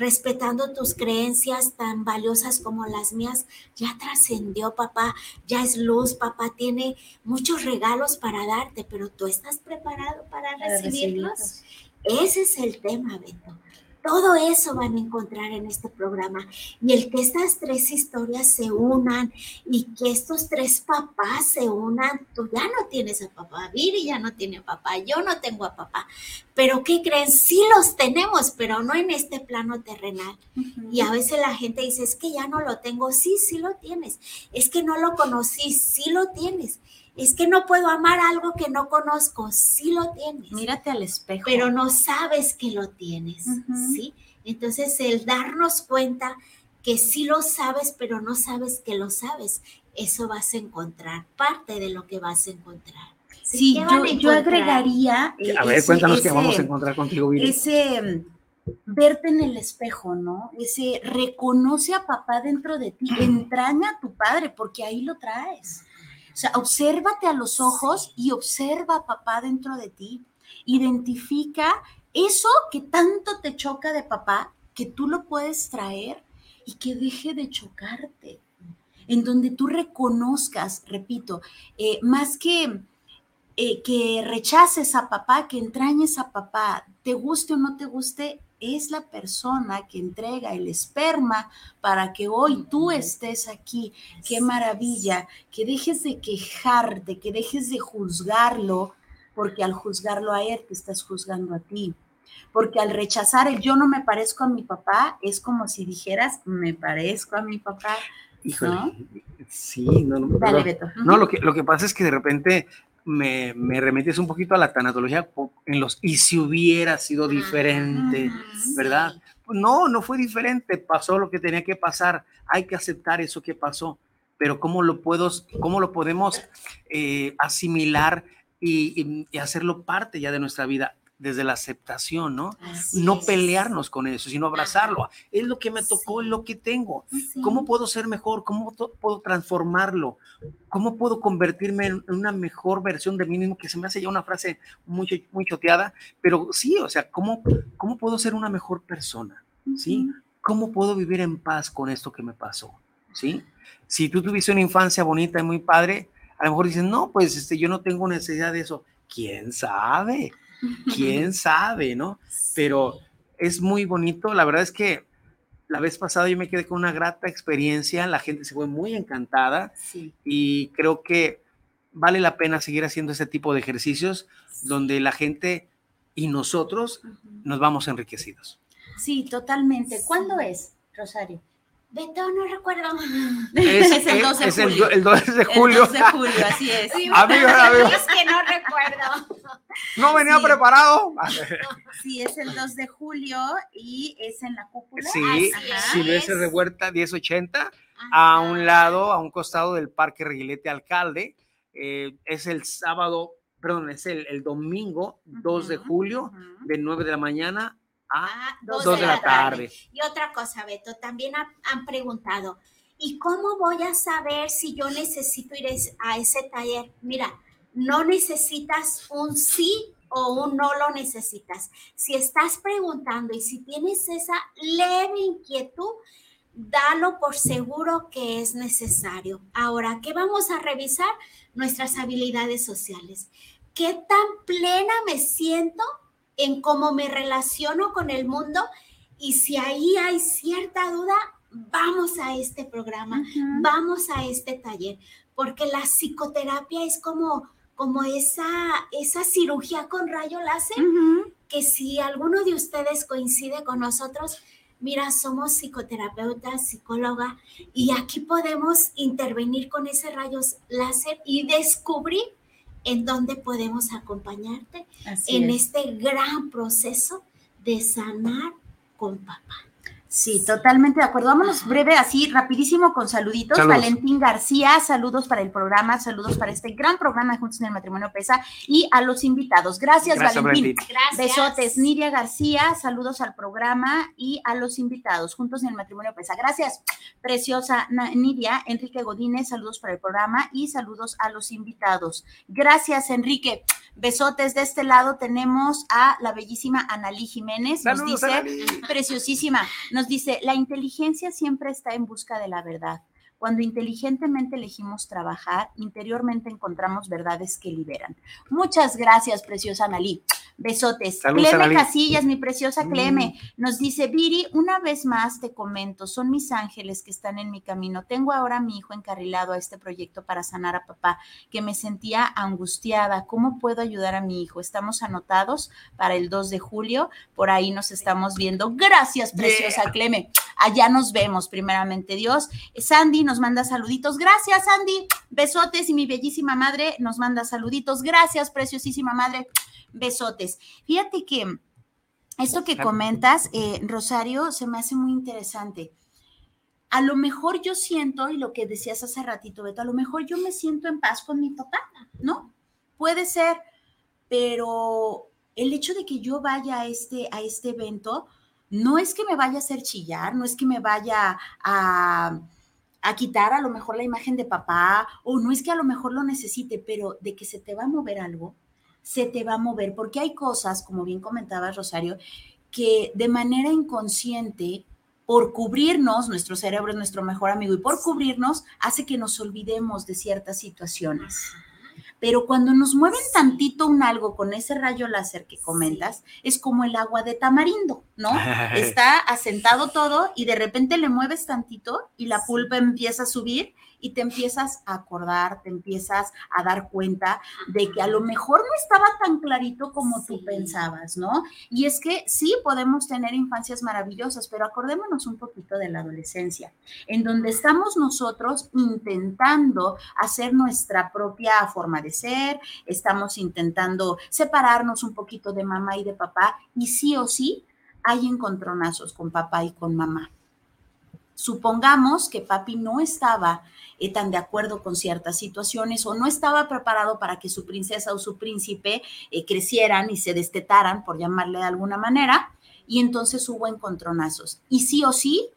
respetando tus creencias tan valiosas como las mías, ya trascendió, papá, ya es luz, papá tiene muchos regalos para darte, pero tú estás preparado para, recibirlos. Ese es el tema, Beto. Todo eso van a encontrar en este programa. Y el que estas tres historias se unan y que estos tres papás se unan, tú ya no tienes a papá, Viri ya no tiene a papá, yo no tengo a papá. Pero ¿qué creen? Sí los tenemos, pero no en este plano terrenal. Y a veces la gente dice, es que ya no lo tengo. Sí, sí lo tienes. Es que no lo conocí, sí lo tienes es que no puedo amar algo que no conozco. Sí lo tienes. Mírate al espejo. Pero no sabes que lo tienes, ¿sí? Entonces, el darnos cuenta que sí lo sabes, pero no sabes que lo sabes, eso vas a encontrar, parte de lo que vas a encontrar. Sí, yo, agregaría... a ver, cuéntanos qué vamos a encontrar contigo, Ese mm, verte en el espejo, ¿no? Ese reconoce a papá dentro de ti, entraña a tu padre, porque ahí lo traes. O sea, obsérvate a los ojos y observa a papá dentro de ti. Identifica eso que tanto te choca de papá, que tú lo puedes traer y que deje de chocarte. En donde tú reconozcas, repito, eh, más que, eh, que rechaces a papá, que entrañes a papá, te guste o no te guste, es la persona que entrega el esperma para que hoy tú estés aquí. Qué maravilla, que dejes de quejarte, que dejes de juzgarlo, porque al juzgarlo a él te estás juzgando a ti. Porque al rechazar el yo no me parezco a mi papá, es como si dijeras, me parezco a mi papá. ¿no? sí, no, no, no lo, que, lo que pasa es que de repente me, me, remetes un poquito a la tanatología en los y si hubiera sido diferente, ¿verdad? No, no fue diferente, pasó lo que tenía que pasar, hay que aceptar eso que pasó, pero ¿cómo lo, puedo, cómo lo podemos eh, asimilar y, y, hacerlo parte ya de nuestra vida? Desde la aceptación, ¿no? no pelearnos con eso, sino abrazarlo. Es lo que me tocó, es lo que tengo. ¿Cómo puedo ser mejor? ¿Cómo puedo transformarlo? ¿Cómo puedo convertirme en una mejor versión de mí mismo? Que se me hace ya una frase muy, muy choteada, pero sí, o sea, ¿cómo, cómo puedo ser una mejor persona? ¿Sí? ¿Cómo puedo vivir en paz con esto que me pasó? ¿Sí? Si tú tuviste una infancia bonita y muy padre, a lo mejor dices, no, pues este, yo no tengo necesidad de eso. ¿Quién sabe? Quién sabe, ¿no? Pero es muy bonito, la verdad es que la vez pasada yo me quedé con una grata experiencia, la gente se fue muy encantada y creo que vale la pena seguir haciendo ese tipo de ejercicios donde la gente y nosotros nos vamos enriquecidos. Sí, totalmente. ¿Cuándo es, Rosario? Beto, no recuerdo. Es, el 12 de julio. El, 12 de julio. El 12 de julio, así es. Sí, amigo, amigo. Es que no recuerdo. No venía Sí. preparado. Sí, es el 2 de julio y es en la cúpula. Sí. Silvestre de Huerta 1080, Ajá. a un lado, a un costado del Parque Reguilete Alcalde. Eh, es el sábado, perdón, es el, el domingo 2 de Ujú, julio, ujú. de 9 de la mañana a Ah, 2 2 de la tarde. Y otra cosa, Beto, también ha- han preguntado, ¿y cómo voy a saber si yo necesito ir a ese taller? Mira, no necesitas un sí o un no lo necesitas. Si estás preguntando y si tienes esa leve inquietud, dalo por seguro que es necesario. Ahora, ¿qué vamos a revisar? Nuestras habilidades sociales. ¿Qué tan plena me siento en cómo me relaciono con el mundo? Y si ahí hay cierta duda, vamos a este programa, vamos a este taller, porque la psicoterapia es como, como esa, esa cirugía con rayo láser que si alguno de ustedes coincide con nosotros, mira, somos psicoterapeutas, psicóloga, y aquí podemos intervenir con ese rayos láser y descubrir en dónde podemos acompañarte Así en es. este gran proceso de sanar con papá. Sí, totalmente de acuerdo. Vámonos breve, así, rapidísimo con saluditos. Saludos. Valentín García, saludos para el programa, saludos para este gran programa Juntos en el Matrimonio Pesa y a los invitados. Gracias, Gracias, Valentín. Gracias. Besotes, Nidia García, saludos al programa y a los invitados, juntos en el matrimonio pesa. Gracias, preciosa Nidia, Enrique Godínez, saludos para el programa y saludos a los invitados. Gracias, Enrique. Besotes, de este lado tenemos a la bellísima Analí Jiménez, nos Saludos, dice, Analí. preciosísima, nos dice, la inteligencia siempre está en busca de la verdad. Cuando inteligentemente elegimos trabajar, interiormente encontramos verdades que liberan. Muchas gracias, preciosa Analí. Besotes. Saludos, Cleme Analí. Casillas, mi preciosa Mm. Cleme, nos dice, Viri, una vez más te comento, son mis ángeles que están en mi camino. Tengo ahora a mi hijo encarrilado a este proyecto para sanar a papá, que me sentía angustiada. ¿Cómo puedo ayudar a mi hijo? Estamos anotados para el 2 de julio. Por ahí nos estamos viendo. Gracias, preciosa Cleme. Allá nos vemos, primeramente Dios. Sandy nos manda saluditos. Gracias, Sandy. Besotes. Y mi bellísima madre nos manda saluditos. Gracias, preciosísima madre. Besotes. Fíjate que esto que comentas, eh, Rosario, se me hace muy interesante. A lo mejor yo siento, y lo que decías hace ratito, Beto, a lo mejor yo me siento en paz con mi papá, ¿no? Puede ser, pero el hecho de que yo vaya a este, a este evento no es que me vaya a hacer chillar, no es que me vaya a, a quitar a lo mejor la imagen de papá, o no es que a lo mejor lo necesite, pero de que se te va a mover algo, se te va a mover, porque hay cosas, como bien comentabas, Rosario, que de manera inconsciente, por cubrirnos, nuestro cerebro es nuestro mejor amigo, y por cubrirnos hace que nos olvidemos de ciertas situaciones. Pero cuando nos mueven tantito un algo con ese rayo láser que comentas, es como el agua de tamarindo, ¿no? Está asentado todo y de repente le mueves tantito y la pulpa empieza a subir y te empiezas a acordar, te empiezas a dar cuenta de que a lo mejor no estaba tan clarito como tú pensabas, ¿no? Y es que sí podemos tener infancias maravillosas, pero acordémonos un poquito de la adolescencia, en donde estamos nosotros intentando hacer nuestra propia forma de ser, estamos intentando separarnos un poquito de mamá y de papá, y sí o sí hay encontronazos con papá y con mamá. Supongamos que papi no estaba eh, tan de acuerdo con ciertas situaciones o no estaba preparado para que su princesa o su príncipe eh, crecieran y se destetaran, por llamarle de alguna manera, y entonces hubo encontronazos. Y sí o sí,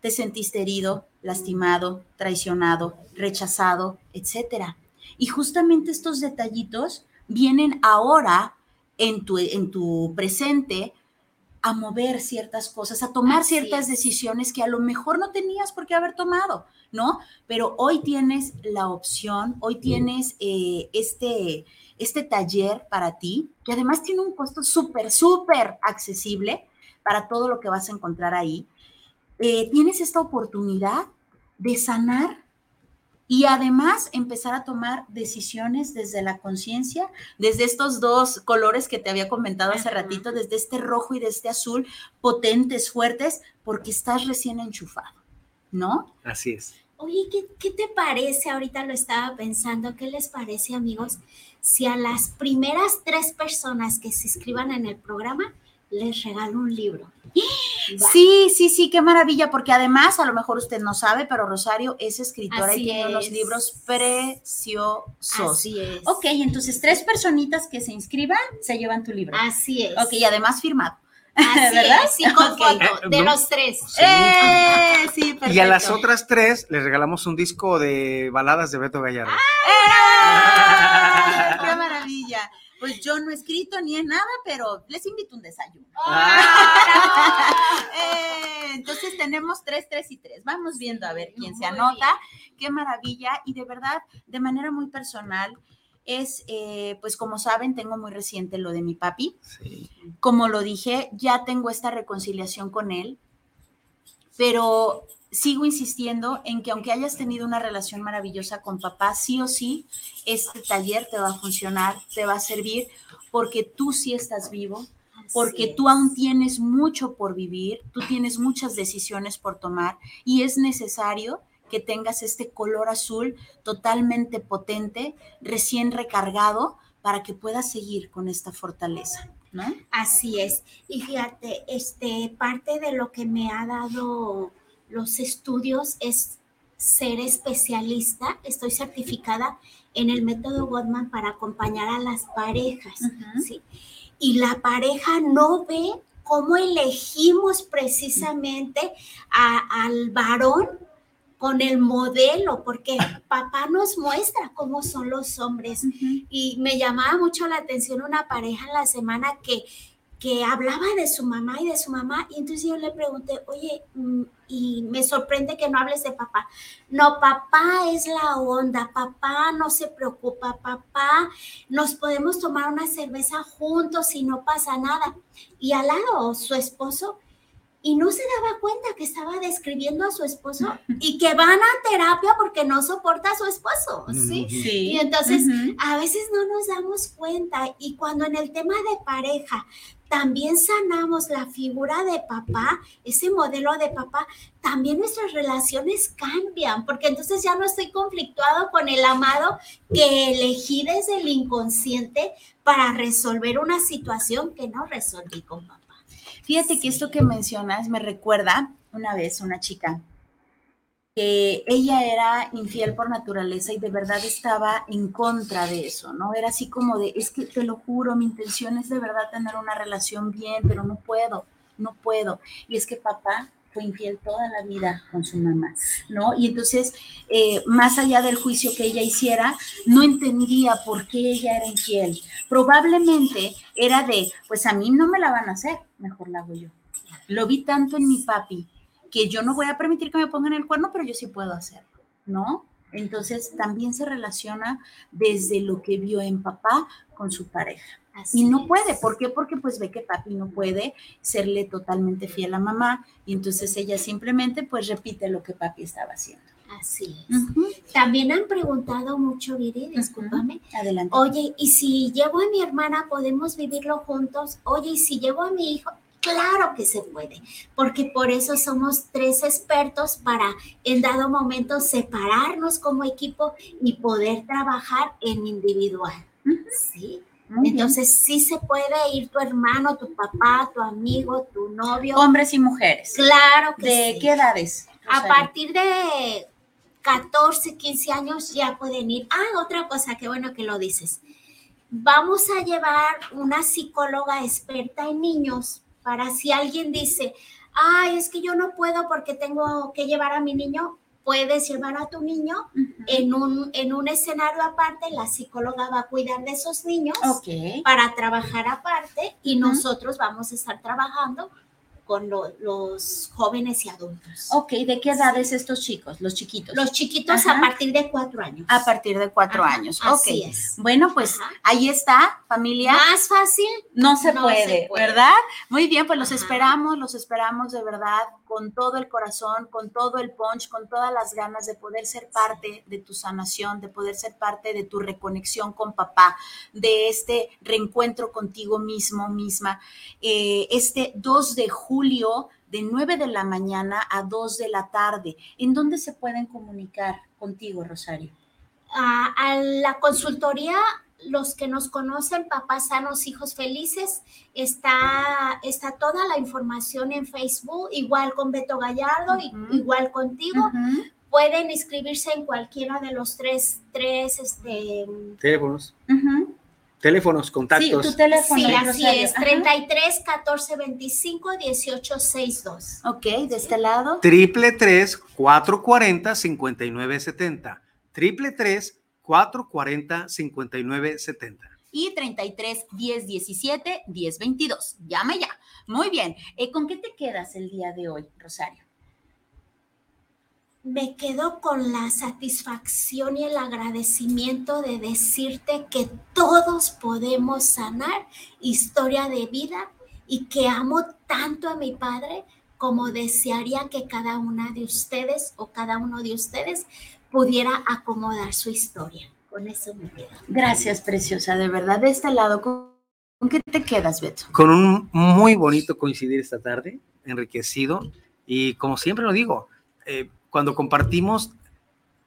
te sentiste herido, lastimado, traicionado, rechazado, etcétera. Y justamente estos detallitos vienen ahora en tu, en tu presente a mover ciertas cosas, a tomar Así ciertas es. decisiones que a lo mejor no tenías por qué haber tomado, ¿no? Pero hoy tienes la opción, hoy tienes eh, este, este taller para ti, que además tiene un costo súper, súper accesible para todo lo que vas a encontrar ahí. Eh, tienes esta oportunidad de sanar y además empezar a tomar decisiones desde la conciencia, desde estos dos colores que te había comentado hace ratito, desde este rojo y de este azul, potentes, fuertes, porque estás recién enchufado, ¿no? Así es. Oye, ¿qué, ¿qué, te parece? Ahorita lo estaba pensando, ¿qué les parece amigos? Si a las primeras tres personas que se inscriban en el programa les regalo un libro. Sí, sí, sí, qué maravilla, porque además, a lo mejor usted no sabe, pero Rosario es escritora y tiene unos libros preciosos. Así es. Ok, entonces tres personitas que se inscriban se llevan tu libro. Así es. Ok, y además firmado. Así ¿verdad? Es, sí, con okay. foto, de los tres. Sí. Eh, sí, perfecto. Y a las otras tres les regalamos un disco de baladas de Beto Gallardo. ¡Ah! Pues yo no he escrito ni en nada, pero les invito un desayuno. ¡Ah! eh, entonces tenemos tres, tres y tres. Vamos viendo a ver quién se anota. Qué maravilla. Y de verdad, de manera muy personal, es, eh, pues como saben, tengo muy reciente lo de mi papi. Sí. Como lo dije, ya tengo esta reconciliación con él, pero sigo insistiendo en que aunque hayas tenido una relación maravillosa con papá, sí o sí, este taller te va a funcionar, te va a servir, porque tú sí estás vivo, porque tú aún tienes mucho por vivir, tú tienes muchas decisiones por tomar y es necesario que tengas este color azul totalmente potente, recién recargado, para que puedas seguir con esta fortaleza, ¿no? Así es. Y fíjate, este, parte de lo que me ha dado los estudios es ser especialista. Estoy certificada en el método Gottman para acompañar a las parejas, uh -huh. ¿sí? Y la pareja no ve cómo elegimos precisamente a, al varón con el modelo, porque papá nos muestra cómo son los hombres. Uh -huh. Y me llamaba mucho la atención una pareja en la semana que, que hablaba de su mamá y de su mamá, y entonces yo le pregunté, oye, y me sorprende que no hables de papá. No, papá es la onda, papá no se preocupa, papá, nos podemos tomar una cerveza juntos y no pasa nada. Y al lado, su esposo, y no se daba cuenta que estaba describiendo a su esposo y que van a terapia porque no soporta a su esposo, ¿sí? sí. Y entonces uh -huh. a veces no nos damos cuenta y cuando en el tema de pareja también sanamos la figura de papá, ese modelo de papá, también nuestras relaciones cambian, porque entonces ya no estoy conflictuado con el amado que elegí desde el inconsciente para resolver una situación que no resolví con papá. Fíjate sí. que esto que mencionas me recuerda una vez una chica ella era infiel por naturaleza y de verdad estaba en contra de eso, ¿no? Era así como de, es que te lo juro, mi intención es de verdad tener una relación bien, pero no puedo, no puedo. Y es que papá fue infiel toda la vida con su mamá, ¿no? Y entonces, eh, más allá del juicio que ella hiciera, no entendía por qué ella era infiel. Probablemente era de, pues a mí no me la van a hacer, mejor la hago yo. Lo vi tanto en mi papi que yo no voy a permitir que me pongan el cuerno, pero yo sí puedo hacerlo, ¿no? Entonces también se relaciona desde lo que vio en papá con su pareja. Así y no es. puede, ¿por qué? Porque pues ve que papi no puede serle totalmente fiel a mamá y entonces ella simplemente pues repite lo que papi estaba haciendo. Así es. Uh -huh. También han preguntado mucho, Viri, discúlpame. Uh -huh. Adelante. Oye, ¿y si llevo a mi hermana, podemos vivirlo juntos? Oye, ¿y si llevo a mi hijo? Claro que se puede, porque por eso somos tres expertos para en dado momento separarnos como equipo y poder trabajar en individual. ¿Sí? Entonces sí se puede ir tu hermano, tu papá, tu amigo, tu novio. Hombres y mujeres. Claro que ¿De sí. qué edades? A partir de 14, 15 años ya pueden ir. Ah, otra cosa, qué bueno que lo dices. Vamos a llevar una psicóloga experta en niños para si alguien dice, ay, es que yo no puedo porque tengo que llevar a mi niño, puedes llevar a tu niño uh -huh. en, un, en un escenario aparte, la psicóloga va a cuidar de esos niños okay. para trabajar aparte y uh -huh. nosotros vamos a estar trabajando con lo, los jóvenes y adultos. Ok, ¿de qué edades estos chicos, los chiquitos? Los chiquitos Ajá. a partir de cuatro años. A partir de cuatro Ajá, años, así ok. es. Bueno, pues Ajá. ahí está, familia. Más fácil. No se, no puede, se puede, ¿verdad? Muy bien, pues los esperamos, los esperamos de verdad con todo el corazón, con todo el punch, con todas las ganas de poder ser parte de tu sanación, de poder ser parte de tu reconexión con papá, de este reencuentro contigo mismo, misma. Eh, este 2 de julio de 9 de la mañana a 2 de la tarde. ¿En dónde se pueden comunicar contigo, Rosario? a, a la consultoría, los que nos conocen, papás sanos, hijos felices, está, está toda la información en Facebook, igual con Beto Gallardo, igual contigo. Pueden inscribirse en cualquiera de los tres, tres, este, Teléfonos, teléfonos, Sí, contactos. tu teléfono. sí, así es, Ajá. 33 14 25 18 62. Ok, de este lado. triple tres cuatro cuarenta cincuenta y nueve setenta triple tres cuatro cuarenta cincuenta y nueve setenta y 33 10 17 10 22. Llama ya. Muy bien. Eh, ¿Con qué te quedas el día de hoy, Rosario? Me quedo con la satisfacción y el agradecimiento de decirte que todos podemos sanar historia de vida y que amo tanto a mi padre como desearía que cada una de ustedes o cada uno de ustedes pudiera acomodar su historia. Con eso me quedo. Gracias, preciosa, de verdad. De este lado, ¿con, qué te quedas, Beto? Con un muy bonito coincidir esta tarde, enriquecido. Y como siempre lo digo, eh, cuando compartimos,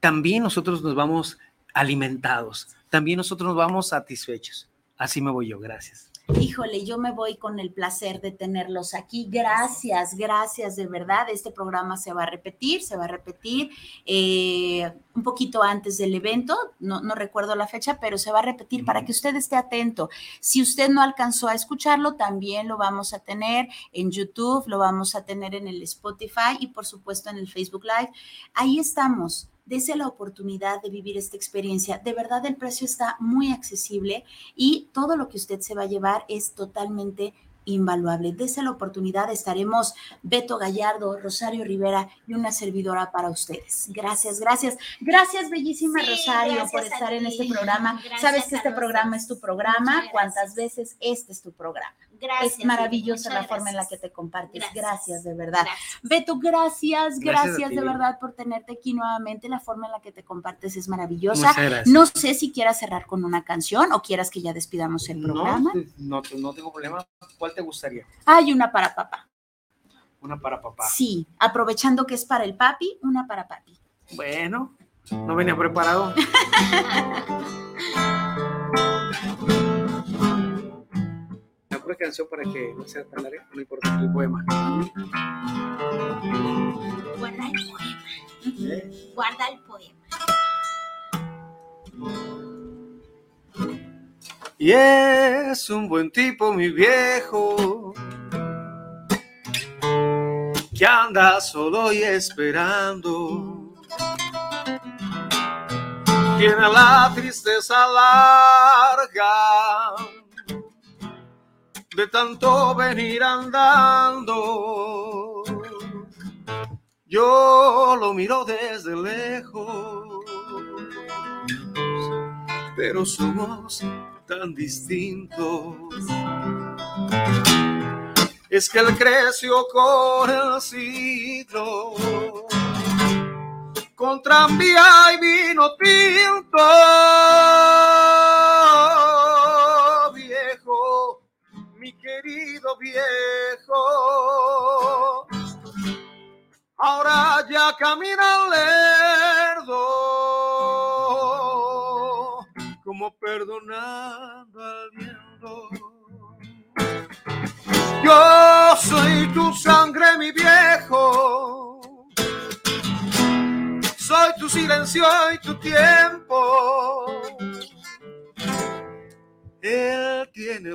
también nosotros nos vamos alimentados, también nosotros nos vamos satisfechos. Así me voy yo, gracias. Híjole, yo me voy con el placer de tenerlos aquí. Gracias, gracias, de verdad. Este programa se va a repetir, se va a repetir eh, un poquito antes del evento, no, no recuerdo la fecha, pero se va a repetir para que usted esté atento. Si usted no alcanzó a escucharlo, también lo vamos a tener en YouTube, lo vamos a tener en el Spotify y por supuesto en el Facebook Live. Ahí estamos. Dese la oportunidad de vivir esta experiencia. De verdad, el precio está muy accesible y todo lo que usted se va a llevar es totalmente invaluable. Dese la oportunidad, estaremos Beto Gallardo, Rosario Rivera y una servidora para ustedes. Gracias, gracias. Gracias, bellísima Sí, Rosario, gracias por estar en este programa. Gracias Sabes que este programa es tu programa, cuántas veces este es tu programa. Gracias. es maravillosa la forma en la que te compartes. Gracias, Gracias. de verdad. Gracias. Beto, gracias, Gracias gracias, a ti. de verdad por tenerte aquí nuevamente. La forma en la que te compartes es maravillosa. No sé si quieras cerrar con una canción o quieras que ya despidamos el programa. No, no, no tengo problema. ¿Cuál te gustaría? Hay una para papá. Una para papá. Sí, aprovechando que es para el papi, una para papi. Bueno, no venía preparado. pura canción para que no sea tan larga, no importa el poema. Guarda el poema. Guarda el poema. Y es un buen tipo, mi viejo, que anda solo y esperando. Tiene la tristeza larga de tanto venir andando. Yo lo miro desde lejos, pero somos tan distintos. Es que él creció con el siglo, con tranvía y vino tinto. Querido viejo, ahora ya camina lerdo como perdonando al viento. Yo soy tu sangre, mi viejo. Soy tu silencio y tu tiempo. Él tiene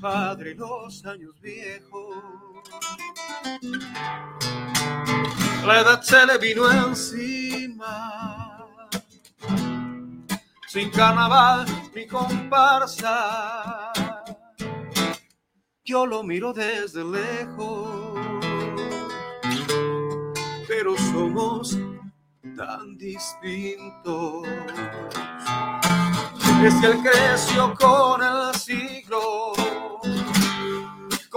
padre los años viejos. La edad se le vino encima sin carnaval ni comparsa. Yo lo miro desde lejos, pero somos tan distintos. Es que él creció con el siglo,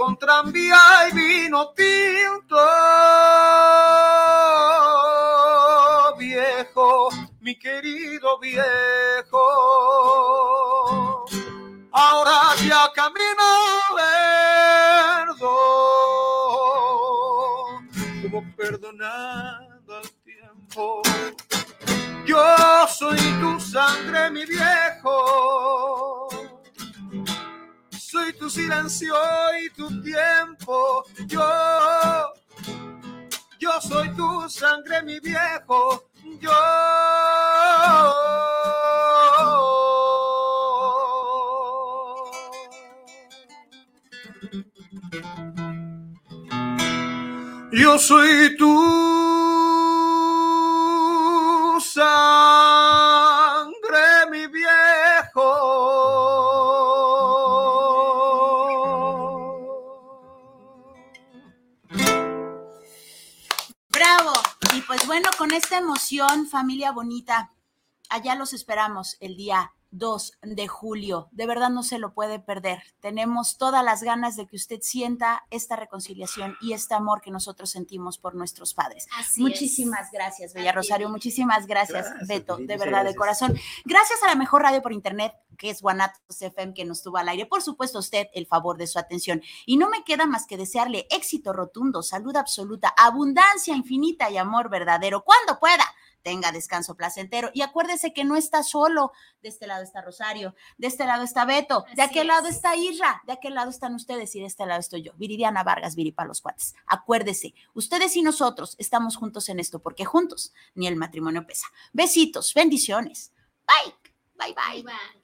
con tranvía y vino tinto. Viejo, mi querido viejo, ahora ya camino lerdo, como perdonando al tiempo. Yo soy tu sangre, mi viejo. Soy tu silencio y tu tiempo. Yo, yo soy tu sangre, mi viejo. Yo. Yo soy tu sangre, esta emoción, familia bonita, allá los esperamos el día 2 de julio. De verdad no se lo puede perder. Tenemos todas las ganas de que usted sienta esta reconciliación y este amor que nosotros sentimos por nuestros padres. Así muchísimas es. gracias, Bella. Rosario. Muchísimas gracias, Gracias, Beto, de verdad, de corazón. Gracias a la mejor radio por internet, que es Guanatos FM, que nos tuvo al aire. Por supuesto, usted el favor de su atención. Y no me queda más que desearle éxito rotundo, salud absoluta, abundancia infinita y amor verdadero. Cuando pueda tenga descanso placentero. Y acuérdese que no está solo. De este lado está Rosario, de este lado está Beto, de aquel lado es. está Isra, de aquel lado están ustedes y de este lado estoy yo, Viridiana Vargas, Viripa los cuates. Acuérdese, ustedes y nosotros estamos juntos en esto, porque juntos ni el matrimonio pesa. Besitos, bendiciones. Bye, bye, bye. Va.